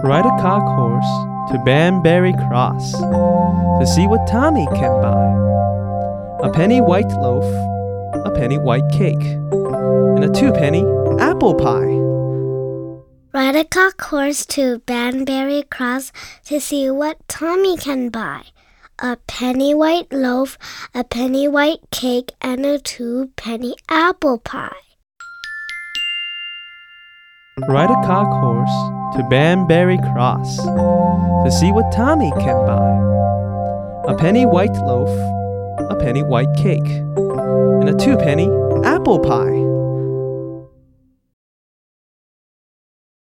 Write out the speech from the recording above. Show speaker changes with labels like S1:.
S1: Ride a cock horse to Banbury Cross to see what Tommy can buy. A penny white loaf, a penny white cake, and a twopenny apple pie.
S2: Ride a cock horse to Banbury Cross to see what Tommy can buy. A penny white loaf, a penny white cake, and a two penny apple pie.
S1: Ride a cock horse to Banbury Cross to see what Tommy can buy. A penny white loaf, a penny white cake, and a twopenny apple pie.